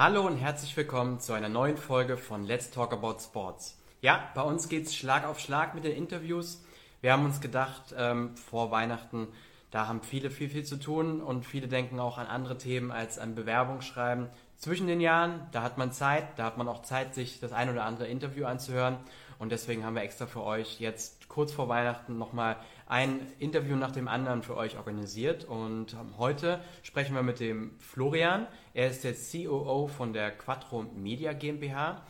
Hallo und herzlich willkommen zu einer neuen Folge von Let's Talk About Sports. Ja, bei uns geht es Schlag auf Schlag mit den Interviews. Wir haben uns gedacht, ähm, vor Weihnachten, da haben viele viel, viel zu tun und viele denken auch an andere Themen als an Bewerbungsschreiben. Zwischen den Jahren, da hat man Zeit, da hat man auch Zeit, sich das ein oder andere Interview anzuhören. Und deswegen haben wir extra für euch jetzt kurz vor Weihnachten nochmal ein Interview nach dem anderen für euch organisiert. Und ähm, heute sprechen wir mit dem Florian. Er ist der COO von der Quattro Media GmbH.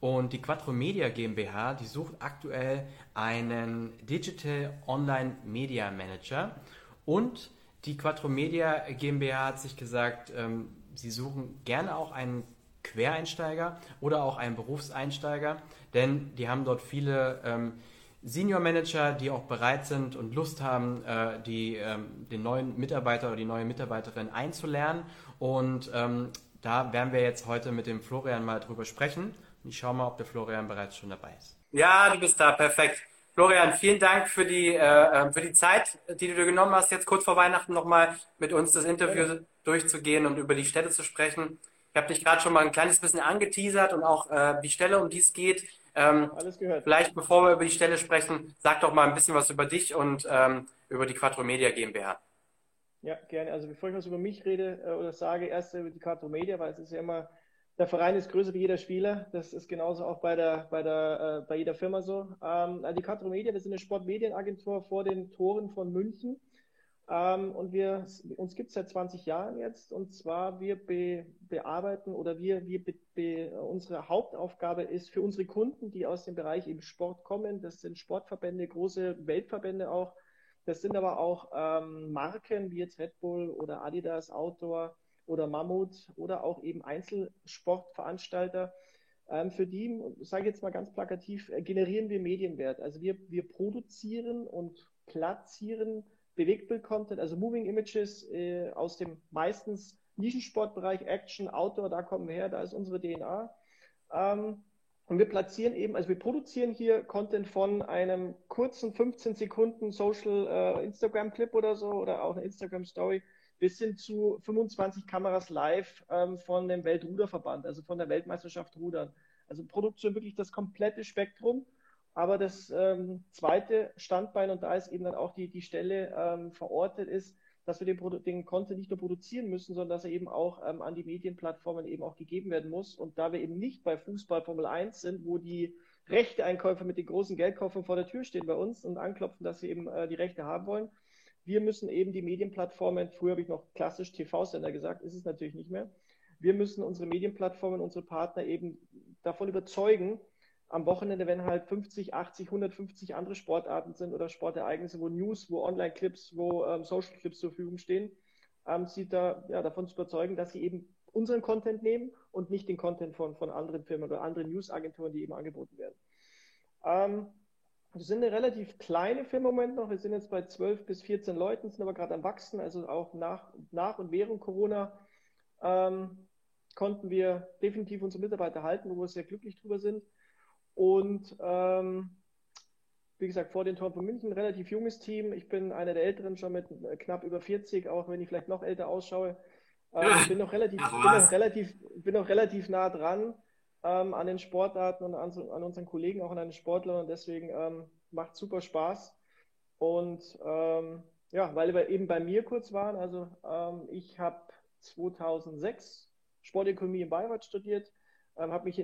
Und die Quattro Media GmbH, die sucht aktuell einen Digital Online Media Manager. Und die Quattro Media GmbH hat sich gesagt, ähm, sie suchen gerne auch einen Quereinsteiger oder auch einen Berufseinsteiger, denn die haben dort viele ähm, Senior Manager, die auch bereit sind und Lust haben, äh, die, ähm, den neuen Mitarbeiter oder die neue Mitarbeiterin einzulernen. Und ähm, da werden wir jetzt heute mit dem Florian mal drüber sprechen. Ich schaue mal, ob der Florian bereits schon dabei ist. Ja, du bist da, perfekt. Florian, vielen Dank für die, äh, äh für die Zeit, die du dir genommen hast, jetzt kurz vor Weihnachten nochmal mit uns das Interview durchzugehen und über die Städte zu sprechen. Ich habe dich gerade schon mal ein kleines bisschen angeteasert und auch äh, die Stelle, um die es geht. Ähm, Alles gehört. Vielleicht, bevor wir über die Stelle sprechen, sag doch mal ein bisschen was über dich und ähm, über die Quattro Media GmbH. Ja, gerne. Also bevor ich was über mich rede äh, oder sage, erst über die Quattro Media, weil es ist ja immer der Verein ist größer wie jeder Spieler. Das ist genauso auch bei, der, bei, der, äh, bei jeder Firma so. Ähm, die Quattro Media, wir sind eine Sportmedienagentur vor den Toren von München. Ähm, und wir, uns gibt es seit 20 Jahren jetzt. Und zwar, wir be, bearbeiten oder wir, wir be, be, unsere Hauptaufgabe ist für unsere Kunden, die aus dem Bereich eben Sport kommen. Das sind Sportverbände, große Weltverbände auch. Das sind aber auch ähm, Marken wie jetzt Red Bull oder Adidas Outdoor oder Mammut oder auch eben Einzelsportveranstalter. Ähm, für die, sage ich jetzt mal ganz plakativ, äh, generieren wir Medienwert. Also wir, wir produzieren und platzieren Bewegtbild-Content, also Moving Images äh, aus dem meistens Nischensportbereich, Action, Outdoor, da kommen wir her, da ist unsere DNA. Ähm, und wir platzieren eben, also wir produzieren hier Content von einem kurzen 15 Sekunden Social äh, Instagram Clip oder so oder auch eine Instagram Story bis hin zu 25 Kameras live ähm, von dem Weltruderverband, also von der Weltmeisterschaft Rudern. Also Produktion wirklich das komplette Spektrum. Aber das ähm, zweite Standbein, und da ist eben dann auch die, die Stelle ähm, verortet, ist, dass wir den, den Content nicht nur produzieren müssen, sondern dass er eben auch ähm, an die Medienplattformen eben auch gegeben werden muss. Und da wir eben nicht bei Fußball Formel 1 sind, wo die Rechteeinkäufer mit den großen Geldkoffern vor der Tür stehen bei uns und anklopfen, dass sie eben äh, die Rechte haben wollen, wir müssen eben die Medienplattformen, früher habe ich noch klassisch TV-Sender gesagt, ist es natürlich nicht mehr. Wir müssen unsere Medienplattformen, unsere Partner eben davon überzeugen, am Wochenende, wenn halt 50, 80, 150 andere Sportarten sind oder Sportereignisse, wo News, wo Online-Clips, wo ähm, Social-Clips zur Verfügung stehen, ähm, sie da ja, davon zu überzeugen, dass sie eben unseren Content nehmen und nicht den Content von, von anderen Firmen oder anderen News-Agenturen, die eben angeboten werden. Ähm, wir sind eine relativ kleine Firma im Moment noch. Wir sind jetzt bei 12 bis 14 Leuten, sind aber gerade am Wachsen. Also auch nach, nach und während Corona ähm, konnten wir definitiv unsere Mitarbeiter halten, wo wir sehr glücklich drüber sind. Und ähm, wie gesagt, vor den Toren von München, relativ junges Team. Ich bin einer der Älteren, schon mit knapp über 40, auch wenn ich vielleicht noch älter ausschaue. Ähm, bin, noch relativ, bin, noch relativ, bin noch relativ nah dran ähm, an den Sportarten und an, an, unseren Kollegen, auch an den Sportlern. Und deswegen ähm, macht super Spaß. Und ähm, ja, weil wir eben bei mir kurz waren, also ähm, ich habe 2006 Sportökonomie in Bayreuth studiert. Ähm, hab mich,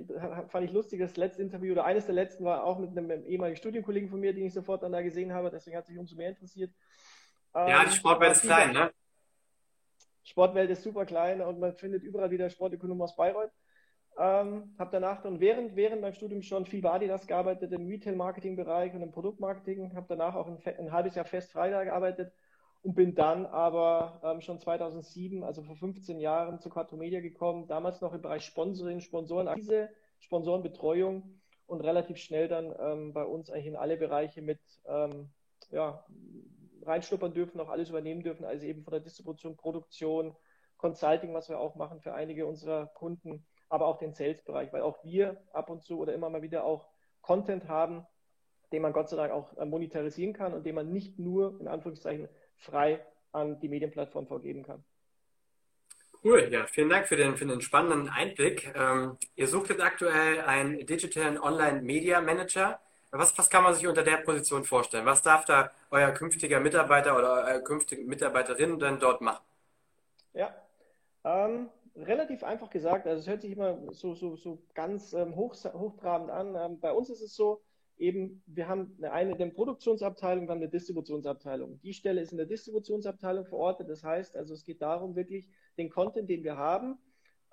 fand ich lustig, das letzte Interview oder eines der letzten war auch mit einem ehemaligen Studienkollegen von mir, den ich sofort dann da gesehen habe. Deswegen hat sich umso mehr interessiert. ja, die ähm, Sportwelt ist klein, ne? Sportwelt ist super klein und man findet überall wieder Sportökonomen aus Bayreuth. Ähm, habe danach dann während, während meinem Studium schon viel bei Adidas gearbeitet, im Retail-Marketing-Bereich und im Produktmarketing. Habe danach auch ein, ein, halbes Jahr fest frei gearbeitet und bin dann aber ähm, schon 2007, also vor 15 Jahren, zu Quattro Media gekommen. Damals noch im Bereich Sponsoring, Sponsorenakquise, Sponsorenbetreuung und relativ schnell dann ähm, bei uns eigentlich in alle Bereiche mit ähm, ja, reinschnuppern dürfen, auch alles übernehmen dürfen, also eben von der Distribution, Produktion, Consulting, was wir auch machen für einige unserer Kunden aber auch den Sales-Bereich, weil auch wir ab und zu oder immer mal wieder auch Content haben, den man Gott sei Dank auch äh, monetarisieren kann und den man nicht nur in Anführungszeichen frei an die Medienplattform vergeben kann. Cool, ja, vielen Dank für den, für den spannenden Einblick. Ähm, ihr sucht jetzt aktuell einen Digital Online Media Manager. Was, was kann man sich unter der Position vorstellen? Was darf da euer künftiger Mitarbeiter oder eure künftige Mitarbeiterin dann dort machen? Ja, ähm, relativ einfach gesagt. Also es hört sich immer so, so, so ganz ähm, hoch, hochtrabend an. Ähm, bei uns ist es so, eben, wir haben eine, eine Produktionsabteilung, haben eine Distributionsabteilung. Die Stelle ist in der Distributionsabteilung verortet. Das heißt, also es geht darum, wirklich den Content, den wir haben,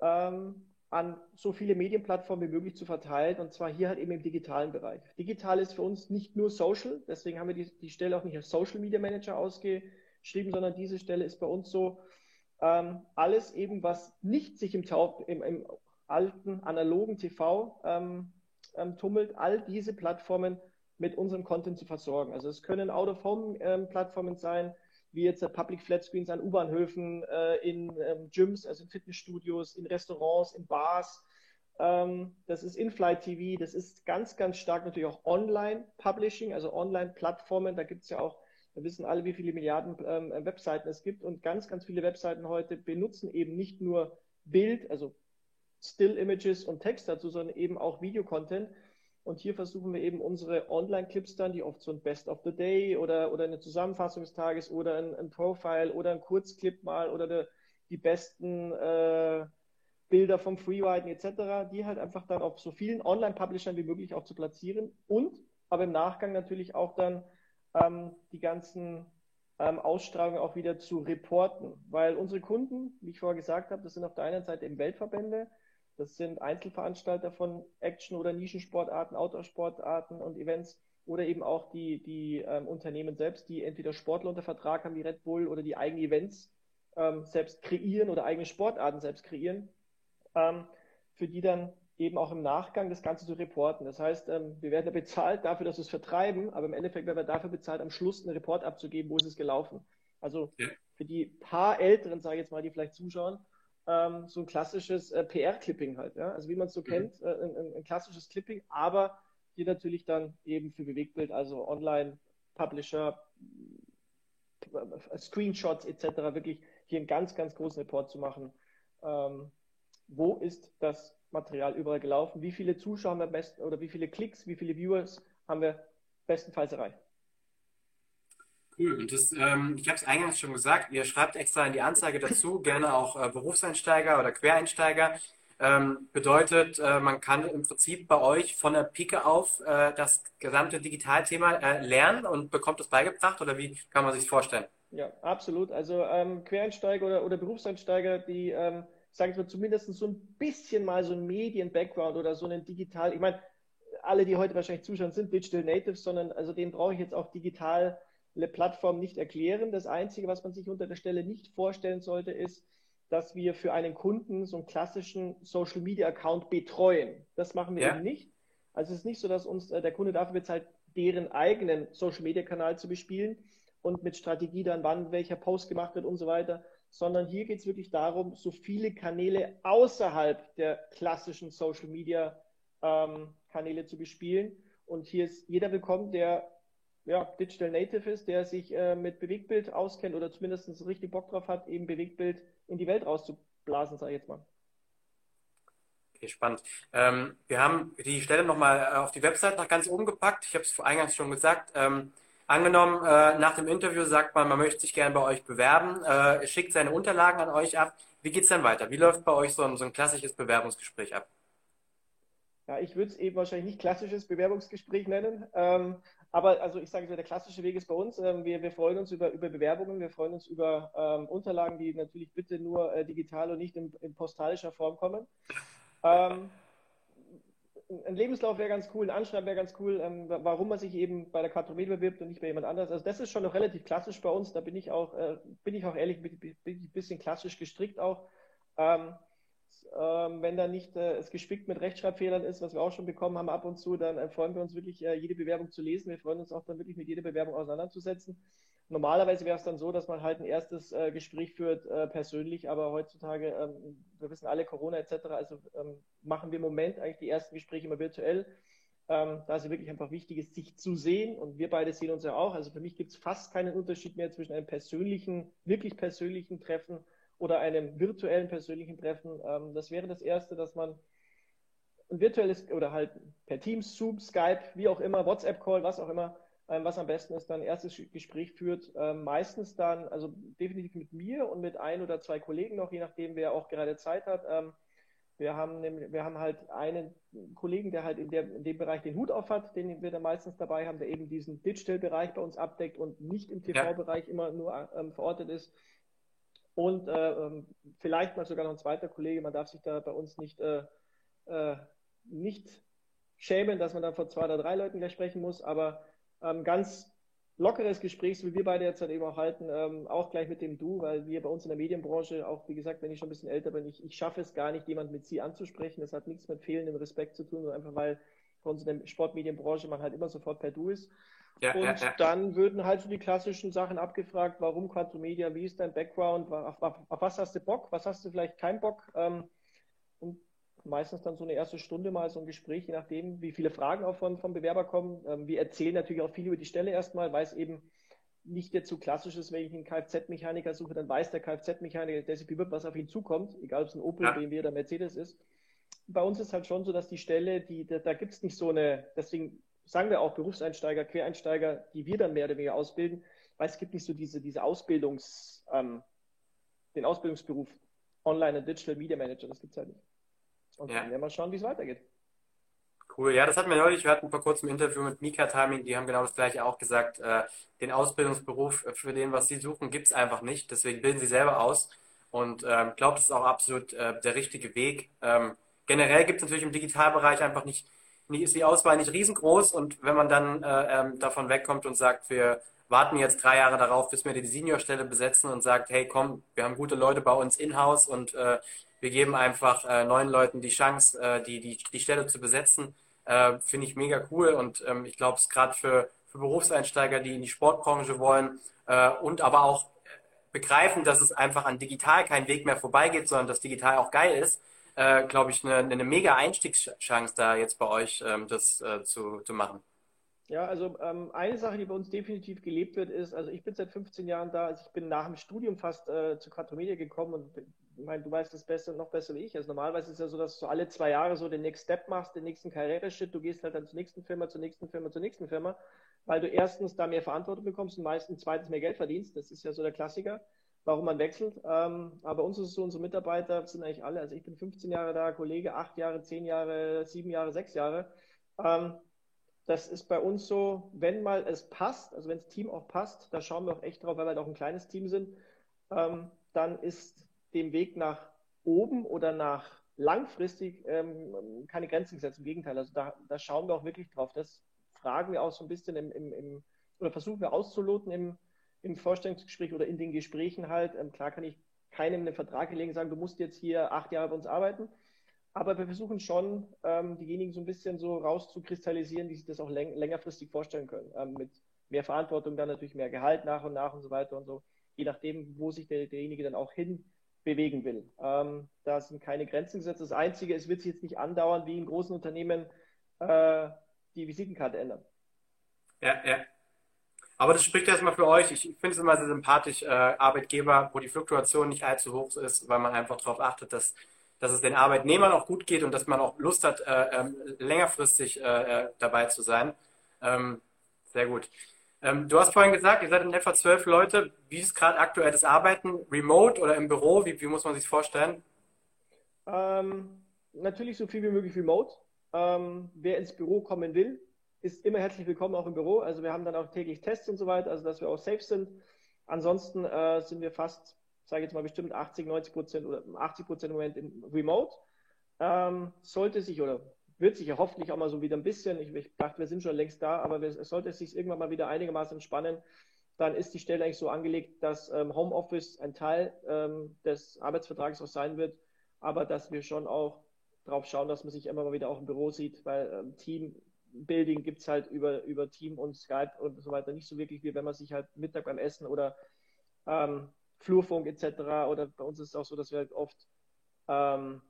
ähm, an so viele Medienplattformen wie möglich zu verteilen und zwar hier halt eben im digitalen Bereich. Digital ist für uns nicht nur Social, deswegen haben wir die, die Stelle auch nicht als Social Media Manager ausgeschrieben, sondern diese Stelle ist bei uns so, ähm, alles eben, was nicht sich im, im, im alten analogen TV ähm, ähm, tummelt, all diese Plattformen mit unserem Content zu versorgen. Also es können Out-of-Home-Plattformen sein, wie jetzt Public Flat Screens an U-Bahnhöfen, äh, in ähm, Gyms, also in Fitnessstudios, in Restaurants, in Bars. Ähm, das ist In-Flight TV, das ist ganz, ganz stark natürlich auch Online-Publishing, also Online-Plattformen. Da gibt es ja auch, wir wissen alle, wie viele Milliarden ähm, Webseiten es gibt und ganz, ganz viele Webseiten heute benutzen eben nicht nur Bild, also Still-Images und Text dazu, sondern eben auch Videocontent. Und hier versuchen wir eben unsere Online-Clips dann, die oft so ein Best of the Day oder, oder eine Zusammenfassung des Tages oder ein, ein Profile oder ein Kurzclip mal oder de, die besten äh, Bilder vom Freeriden etc., die halt einfach dann auf so vielen Online-Publishern wie möglich auch zu platzieren und aber im Nachgang natürlich auch dann ähm, die ganzen ähm, Ausstrahlungen auch wieder zu reporten, weil unsere Kunden, wie ich vorher gesagt habe, das sind auf der einen Seite eben Weltverbände, das sind Einzelveranstalter von Action- oder Nischensportarten, Outdoor-Sportarten und Events oder eben auch die, die ähm, Unternehmen selbst, die entweder Sportler unter Vertrag haben wie Red Bull oder die eigene Events ähm, selbst kreieren oder eigene Sportarten selbst kreieren, ähm, für die dann eben auch im Nachgang das Ganze zu reporten. Das heißt, ähm, wir werden ja bezahlt dafür, dass wir es vertreiben, aber im Endeffekt werden wir dafür bezahlt, am Schluss einen Report abzugeben, wo ist es gelaufen. Also ja. für die paar Älteren, sage ich jetzt mal, die vielleicht zuschauen, ähm, so ein klassisches äh, PR-Clipping halt. Ja? Also wie man es so mhm. kennt, äh, ein, ein, klassisches Clipping, aber hier natürlich dann eben für Bewegtbild, also Online, Publisher, äh, Screenshots etc. wirklich hier einen ganz, ganz großen Report zu machen. Ähm, wo ist das Material überall gelaufen? Wie viele Zuschauer haben wir besten oder wie viele Klicks, wie viele Viewers haben wir bestenfalls erreicht? Cool. Und das, ähm, ich habe es eingangs schon gesagt, ihr schreibt extra in die Anzeige dazu, gerne auch äh, Berufseinsteiger oder Quereinsteiger. Ähm, bedeutet, äh, man kann im Prinzip bei euch von der Pike auf äh, das gesamte Digitalthema äh, lernen und bekommt es beigebracht oder wie kann man sich vorstellen? Ja, absolut. Also ähm, Quereinsteiger oder, oder Berufseinsteiger, die, ähm, sage ich mal, zumindest so ein bisschen mal so ein Medien-Background oder so einen digital, ich meine, alle, die heute wahrscheinlich zuschauen, sind Digital Natives, sondern also den brauche ich jetzt auch digital Plattform nicht erklären. Das Einzige, was man sich unter der Stelle nicht vorstellen sollte, ist, dass wir für einen Kunden so einen klassischen Social Media Account betreuen. Das machen wir ja. eben nicht. Also es ist nicht so, dass uns äh, der Kunde dafür bezahlt, deren eigenen Social Media Kanal zu bespielen und mit Strategie dann, wann welcher Post gemacht wird und so weiter, sondern hier geht es wirklich darum, so viele Kanäle außerhalb der klassischen Social Media ähm, Kanäle zu bespielen. Und hier ist jeder willkommen, der ja, Digital Native ist, der sich äh, mit Bewegtbild auskennt oder zumindest richtig Bock drauf hat, eben Bewegtbild in die Welt rauszublasen, sage ich jetzt mal. Okay, spannend. Ähm, wir haben die Stelle nochmal äh, auf die Website nach ganz oben gepackt. Ich habe es eingangs schon gesagt. Ähm, angenommen, äh, nach dem Interview sagt man, man möchte sich gerne bei euch bewerben, äh, schickt seine Unterlagen an euch ab. Wie geht es dann weiter? Wie läuft bei euch so ein, so ein klassisches Bewerbungsgespräch ab? Ja, ich würde es eben wahrscheinlich nicht klassisches Bewerbungsgespräch nennen, ähm, aber also ich sage der klassische Weg ist bei uns. Ähm, wir, wir freuen uns über, über Bewerbungen, wir freuen uns über ähm, Unterlagen, die natürlich bitte nur äh, digital und nicht in, in postalischer Form kommen. Ähm, ein Lebenslauf wäre ganz cool, ein Anschreiben wäre ganz cool, ähm, warum man sich eben bei der Kartomet bewirbt und nicht bei jemand anders. Also das ist schon noch relativ klassisch bei uns. Da bin ich auch, äh, bin ich auch ehrlich, bin ich ein bisschen klassisch gestrickt auch. Ähm, ähm, wenn da nicht äh, es gespickt mit Rechtschreibfehlern ist, was wir auch schon bekommen haben ab und zu, dann äh, freuen wir uns wirklich, äh, jede Bewerbung zu lesen. Wir freuen uns auch dann wirklich mit jeder Bewerbung auseinanderzusetzen. Normalerweise wäre es dann so, dass man halt ein erstes äh, Gespräch führt, äh, persönlich, aber heutzutage, ähm, wir wissen alle Corona etc., also ähm, machen wir im Moment eigentlich die ersten Gespräche immer virtuell, ähm, da es wirklich einfach wichtig ist, sich zu sehen und wir beide sehen uns ja auch. Also für mich gibt es fast keinen Unterschied mehr zwischen einem persönlichen, wirklich persönlichen Treffen oder einem virtuellen persönlichen Treffen. Ähm, das wäre das Erste, dass man ein virtuelles oder halt per Teams, Zoom, Skype, wie auch immer, WhatsApp-Call, was auch immer, ähm, was am besten ist, dann ein erstes Gespräch führt. Ähm, meistens dann, also definitiv mit mir und mit ein oder zwei Kollegen noch, je nachdem, wer auch gerade Zeit hat. Ähm, wir haben, nämlich, wir haben halt einen Kollegen, der halt in, der, in dem Bereich den Hut auf hat, den wir da meistens dabei haben, der eben diesen Digital-Bereich bei uns abdeckt und nicht im TV-Bereich immer nur ähm, verortet ist. Und äh, ähm, vielleicht mal sogar noch ein zweiter Kollege, man darf sich da bei uns nicht, äh, äh, nicht schämen, dass man da vor zwei oder drei Leuten gleich sprechen muss, aber ähm, ganz lockeres Gespräch, so wie wir beide jetzt halt eben auch halten, ähm, auch gleich mit dem Du, weil wir bei uns in der Medienbranche, auch wie gesagt, wenn ich schon ein bisschen älter bin, ich, ich schaffe es gar nicht, jemand mit Sie anzusprechen. Das hat nichts mit fehlendem Respekt zu tun, sondern einfach weil bei uns in der Sportmedienbranche man halt immer sofort per Du ist. Ja, und ja, ja. dann würden halt so die klassischen Sachen abgefragt, warum Quantum Media, wie ist dein Background, auf, auf, auf, was hast du Bock, was hast du vielleicht keinen Bock? Ähm, und meistens dann so eine erste Stunde mal so ein Gespräch, je nachdem, wie viele Fragen auch von, vom Bewerber kommen. Ähm, wir erzählen natürlich auch viel über die Stelle erstmal, weil es eben nicht jetzt so klassisch ist, wenn ich einen Kfz-Mechaniker suche, dann weiß der Kfz-Mechaniker, der sich bewirbt, was auf ihn zukommt, egal ob es ein Opel. BMW oder Mercedes ist. Bei uns ist halt schon so, dass die Stelle, die, da, da gibt es nicht so eine, deswegen sagen wir auch Berufseinsteiger, Quereinsteiger, die wir dann mehr oder weniger ausbilden, weil es gibt nicht so diese, diese Ausbildungs, ähm, den Ausbildungsberuf Online- und Digital Media Manager, das gibt es halt nicht. Und ja. dann werden wir mal schauen, wie es weitergeht. Cool, ja, das hatten wir neulich, wir hatten vor kurzem ein Interview mit Mika Timing, die haben genau das gleiche auch gesagt, äh, den Ausbildungsberuf für den, was sie suchen, gibt es einfach nicht, deswegen bilden sie selber aus und ähm, glaube, das ist auch absolut äh, der richtige Weg. Ähm, generell gibt es natürlich im Digitalbereich einfach nicht, nicht, ist die Auswahl nicht riesengroß und wenn man dann äh, ähm, davon wegkommt und sagt, wir warten jetzt drei Jahre darauf, bis wir die Seniorstelle besetzen und sagt, hey komm, wir haben gute Leute bei uns in-house und äh, wir geben einfach äh, neuen Leuten die Chance, äh, die, die, die Stelle zu besetzen. Äh, Finde ich mega cool und ähm, ich glaube, es gerade für, für Berufseinsteiger, die in die Sportbranche wollen äh, und aber auch begreifen, dass es einfach an digital kein Weg mehr vorbeigeht, sondern dass digital auch geil ist, äh, glaube ich, eine, eine mega Einstiegschance da jetzt bei euch, ähm, das äh, zu, zu machen. Ja, also ähm, eine Sache, die bei uns definitiv gelebt wird, ist, also ich bin seit 15 Jahren da, also ich bin nach dem Studium fast äh, zu Quantomedia gekommen und ich meine, du weißt das besser, noch besser wie ich. Also normalerweise ist es ja so, dass du alle zwei Jahre so den Next Step machst, den nächsten Karriereschritt. Du gehst halt dann zur nächsten Firma, zur nächsten Firma, zur nächsten Firma, weil du erstens da mehr Verantwortung bekommst und meistens zweitens mehr Geld verdienst. Das ist ja so der Klassiker, warum man wechselt. Ähm, aber uns ist es so, unsere Mitarbeiter sind eigentlich alle, also ich bin 15 Jahre da, Kollege 8 Jahre, 10 Jahre, 7 Jahre, 6 Jahre. Ähm, das ist bei uns so, wenn mal es passt, also wenn das Team auch passt, da schauen wir auch echt drauf, weil wir halt auch ein kleines Team sind, ähm, dann ist dem Weg nach oben oder nach langfristig ähm, keine Grenzen gesetzt. Im Gegenteil, also da, da, schauen wir auch wirklich drauf. Das fragen wir auch so ein bisschen im, im, im oder versuchen wir auszuloten im, im Vorstellungsgespräch oder in den Gesprächen halt. Ähm, klar kann ich keinem einen Vertrag legen sagen, du musst jetzt hier acht Jahre bei uns arbeiten. Aber wir versuchen schon, ähm, diejenigen so ein bisschen so rauszukristallisieren, die sich das auch läng längerfristig vorstellen können. Ähm, mit mehr Verantwortung, dann natürlich mehr Gehalt nach und nach und so weiter und so. Je nachdem, wo sich der, derjenige dann auch hin bewegen will. Ähm, da sind keine Grenzen gesetzt. Das Einzige, es wird sich jetzt nicht andauern, wie in großen Unternehmen äh, die Visitenkarte ändern. Ja, ja. Aber das spricht erstmal für euch. Ich finde es immer sehr sympathisch, äh, Arbeitgeber, wo die Fluktuation nicht allzu hoch ist, weil man einfach darauf achtet, dass, dass es den Arbeitnehmern auch gut geht und dass man auch Lust hat, äh, ähm, längerfristig äh, äh, dabei zu sein. Ähm, sehr gut. Ähm, du hast vorhin gesagt, ihr seid in etwa zwölf Leute. Wie ist gerade aktuell das Arbeiten? Remote oder im Büro? Wie, wie muss man sich vorstellen? Ähm, natürlich so viel wie möglich remote. Ähm, wer ins Büro kommen will, ist immer herzlich willkommen auch im Büro. Also wir haben dann auch täglich Tests und so weiter, also dass wir auch safe sind. Ansonsten äh, sind wir fast, sage ich jetzt mal bestimmt 80, 90 Prozent oder 80 Prozent im Moment in remote. Ähm, sollte sich oder wird sich ja hoffentlich auch mal so wieder ein bisschen, ich, ich dachte, wir sind schon längst da, aber es sollte es sich irgendwann mal wieder einigermaßen entspannen, dann ist die Stelle eigentlich so angelegt, dass ähm, Homeoffice ein Teil ähm, des Arbeitsvertrages auch sein wird, aber dass wir schon auch darauf schauen, dass man sich immer mal wieder auch im Büro sieht, weil ähm, Teambuilding gibt es halt über, über Team und Skype und so weiter nicht so wirklich, wie wenn man sich halt Mittag beim Essen oder ähm, Flurfunk etc. oder bei uns ist es auch so, dass wir halt oft ähm,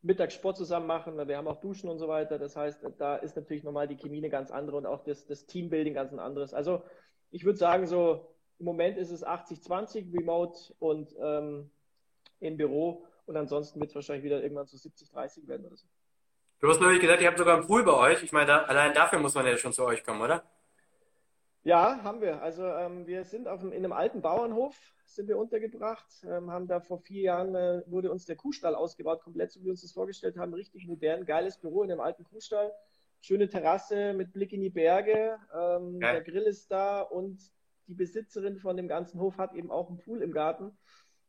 Mittagssport zusammen machen, wir haben auch Duschen und so weiter. Das heißt, da ist natürlich nochmal die Chemie eine ganz andere und auch das, das Teambuilding ganz ein anderes. Also ich würde sagen, so Im Moment ist es 80-20 Remote und ähm, im Büro und ansonsten wird es wahrscheinlich wieder irgendwann so 70-30 werden oder so. Du hast nämlich gesagt, ihr habt sogar einen Pool bei euch. Ich meine, da, allein dafür muss man ja schon zu euch kommen, oder? Ja, haben wir. Also ähm, wir sind auf einem, in einem alten Bauernhof sind wir untergebracht, ähm, haben da vor vier Jahren äh, wurde uns der Kuhstall ausgebaut, komplett so wie wir uns das vorgestellt haben, richtig modern, geiles Büro in einem alten Kuhstall, schöne Terrasse mit Blick in die Berge, ähm, der Grill ist da und die Besitzerin von dem ganzen Hof hat eben auch einen Pool im Garten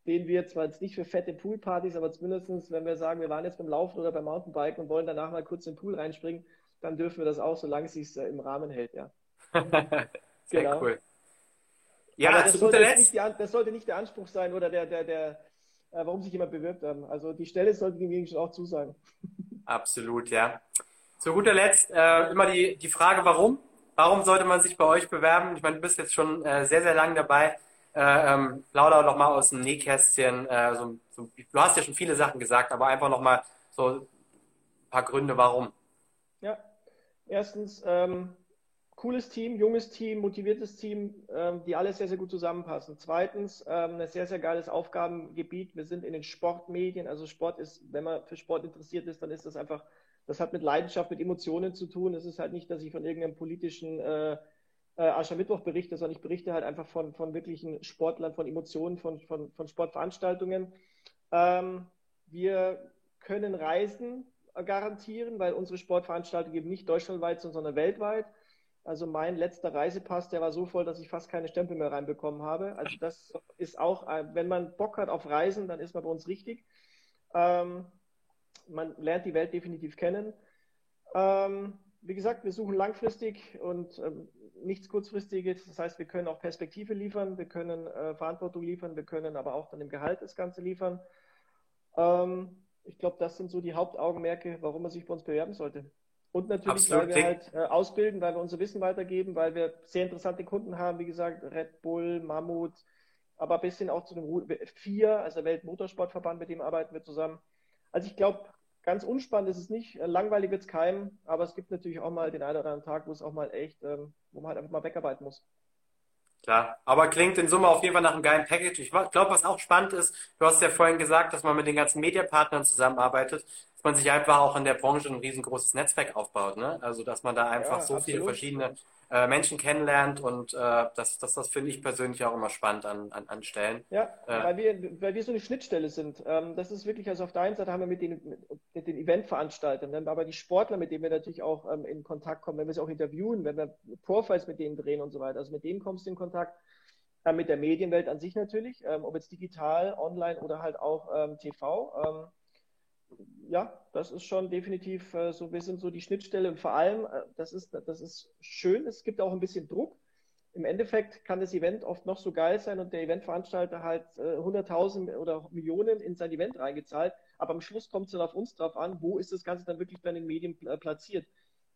den wir zwar jetzt nicht für fette Poolpartys, aber zumindest, wenn wir sagen, wir waren jetzt beim Laufen oder beim Mountainbiken und wollen danach mal kurz in den Pool reinspringen, dann dürfen wir das auch, solange es sich äh, im Rahmen hält, ja. Sehr genau. cool. Ja, aber das sollte, nicht die, das sollte nicht der Anspruch sein oder der, der, der, äh, warum sich jemand bewirbt. Ähm, also die Stelle sollte demjenigen schon auch zusagen. Absolut, ja. Zu guter Letzt äh, immer die, die Frage, warum? Warum sollte man sich bei euch bewerben? Ich meine, du bist jetzt schon äh, sehr, sehr lange dabei. Äh, ähm, plauder doch mal aus dem Nähkästchen. Äh, so, so, du hast ja schon viele Sachen gesagt, aber einfach noch mal so ein paar Gründe, warum. Ja, erstens, ähm, cooles Team, junges Team, motiviertes Team, ähm, die alle sehr, sehr gut zusammenpassen. Zweitens, ähm, ein sehr, sehr geiles Aufgabengebiet. Wir sind in den Sportmedien. Also Sport ist, wenn man für Sport interessiert ist, dann ist das einfach, das hat mit Leidenschaft, mit Emotionen zu tun. Es ist halt nicht, dass ich von irgendeinem politischen äh, äh, Aschermittwoch berichte, sondern ich berichte halt einfach von, von wirklichen Sportlern, von Emotionen, von, von, von Sportveranstaltungen. Ähm, wir können Reisen garantieren, weil unsere Sportveranstaltungen eben nicht deutschlandweit sind, sondern weltweit. Also mein letzter Reisepass, der war so voll, dass ich fast keine Stempel mehr reinbekommen habe. Also das ist auch, äh, wenn man Bock hat auf Reisen, dann ist man bei uns richtig. Ähm, man lernt die Welt definitiv kennen. Ähm, wie gesagt, wir suchen langfristig und ähm, nichts kurzfristiges. Das heißt, wir können auch Perspektive liefern, wir können äh, Verantwortung liefern, wir können aber auch dann im Gehalt das Ganze liefern. Ähm, ich glaube, das sind so die Hauptaugenmerke, warum man sich bei uns bewerben sollte. Und natürlich, Absolut. weil wir halt äh, ausbilden, weil wir unser Wissen weitergeben, weil wir sehr interessante Kunden haben, wie gesagt, Red Bull, Mammut, aber ein bisschen auch zu dem FIA, also der Weltmotorsportverband, mit dem arbeiten wir zusammen. Also ich glaube, ganz unspannend ist es nicht, äh, langweilig wird es keinem, aber es gibt natürlich auch mal den einen oder anderen Tag, wo es auch mal echt, ähm, wo man halt einfach mal wegarbeiten muss. Klar, aber klingt in Summe auf jeden Fall nach einem geilen Package. Ich glaube, was auch spannend ist, du hast ja vorhin gesagt, dass man mit den ganzen Mediapartnern zusammenarbeitet, man sich einfach auch in der Branche ein riesengroßes Netzwerk aufbaut. Ne? Also, dass man da einfach ja, so absolut. viele verschiedene äh, Menschen kennenlernt und äh, das, das, das finde ich persönlich auch immer spannend an, an, an Stellen. Ja, äh, weil, wir, weil wir so eine Schnittstelle sind. Ähm, das ist wirklich, also auf der einen Seite haben wir mit den, mit den Eventveranstaltern, aber die Sportler, mit denen wir natürlich auch ähm, in Kontakt kommen, wenn wir sie auch interviewen, wenn wir Profiles mit denen drehen und so weiter. Also mit denen kommst du in Kontakt. Äh, mit der Medienwelt an sich natürlich, ähm, ob jetzt digital, online oder halt auch ähm, TV. Ähm, ja, das ist schon definitiv äh, so, wir sind so die Schnittstelle und vor allem, äh, das, ist, das ist schön, es gibt auch ein bisschen Druck. Im Endeffekt kann das Event oft noch so geil sein und der Eventveranstalter halt äh, 100.000 oder Millionen in sein Event reingezahlt, aber am Schluss kommt es dann auf uns drauf an, wo ist das Ganze dann wirklich bei den Medien äh, platziert.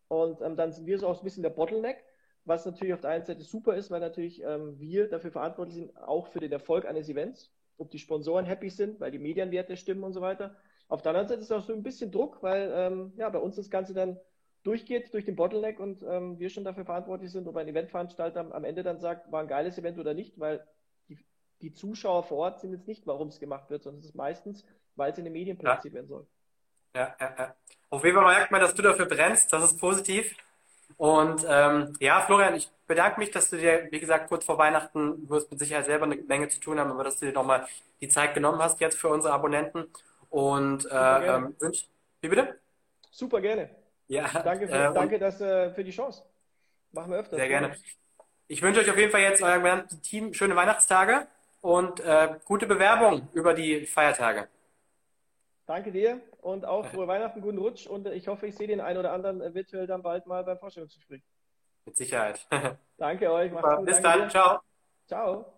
Und ähm, dann sind wir so auch ein bisschen der Bottleneck, was natürlich auf der einen Seite super ist, weil natürlich ähm, wir dafür verantwortlich sind, auch für den Erfolg eines Events, ob die Sponsoren happy sind, weil die Medienwerte stimmen und so weiter. Auf der anderen Seite ist auch so ein bisschen Druck, weil ähm, ja, bei uns das Ganze dann durchgeht durch den Bottleneck und ähm, wir schon dafür verantwortlich sind, ob ein Eventveranstalter am Ende dann sagt, war ein geiles Event oder nicht, weil die, die Zuschauer vor Ort sind jetzt nicht, warum es gemacht wird, sondern es ist meistens, weil es in den Medien platziert ja. werden soll. Ja, ja, ja. Auf jeden Fall merkt man, dass du dafür brennst, das ist positiv. Und ähm, ja, Florian, ich bedanke mich, dass du dir, wie gesagt, kurz vor Weihnachten, du wirst mit Sicherheit selber eine Menge zu tun haben, aber dass du dir nochmal die Zeit genommen hast jetzt für unsere Abonnenten. Und äh, ähm, wünsch, wie bitte? Super gerne. Ja. Danke, für, äh, danke dass, äh, für die Chance. Machen wir öfter. Sehr gerne. Ich wünsche euch auf jeden Fall jetzt eurem ganzen Team schöne Weihnachtstage und äh, gute Bewerbung über die Feiertage. Danke dir und auch frohe Weihnachten, guten Rutsch und ich hoffe, ich sehe den einen oder anderen äh, virtuell dann bald mal beim Vorstellungsgespräch. Mit Sicherheit. Danke euch. Bis Danke dann. Dir. Ciao. Ciao.